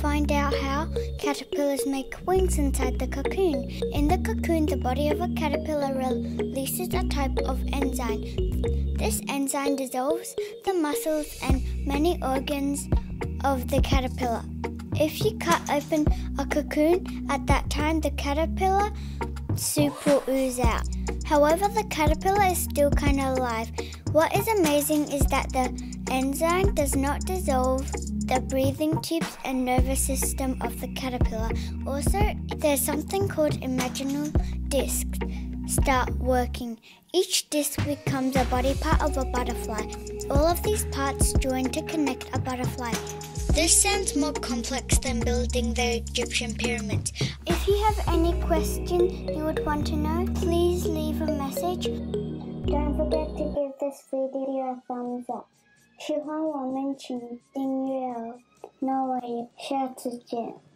find out how caterpillars make wings inside the cocoon. In the cocoon, the body of a caterpillar releases a type of enzyme. This enzyme dissolves the muscles and many organs of the caterpillar. If you cut open a cocoon at that time, the caterpillar soup will ooze out. However, the caterpillar is still kind of alive. What is amazing is that the enzyme does not dissolve the breathing tubes and nervous system of the caterpillar. Also, there's something called imaginal discs start working. Each disc becomes a body part of a butterfly. All of these parts join to connect a butterfly. This sounds more complex than building the Egyptian pyramids. If you have any question you would want to know, please leave a message. Don't forget to give this video a thumbs up. 喜欢我们请订阅 那我也下次见。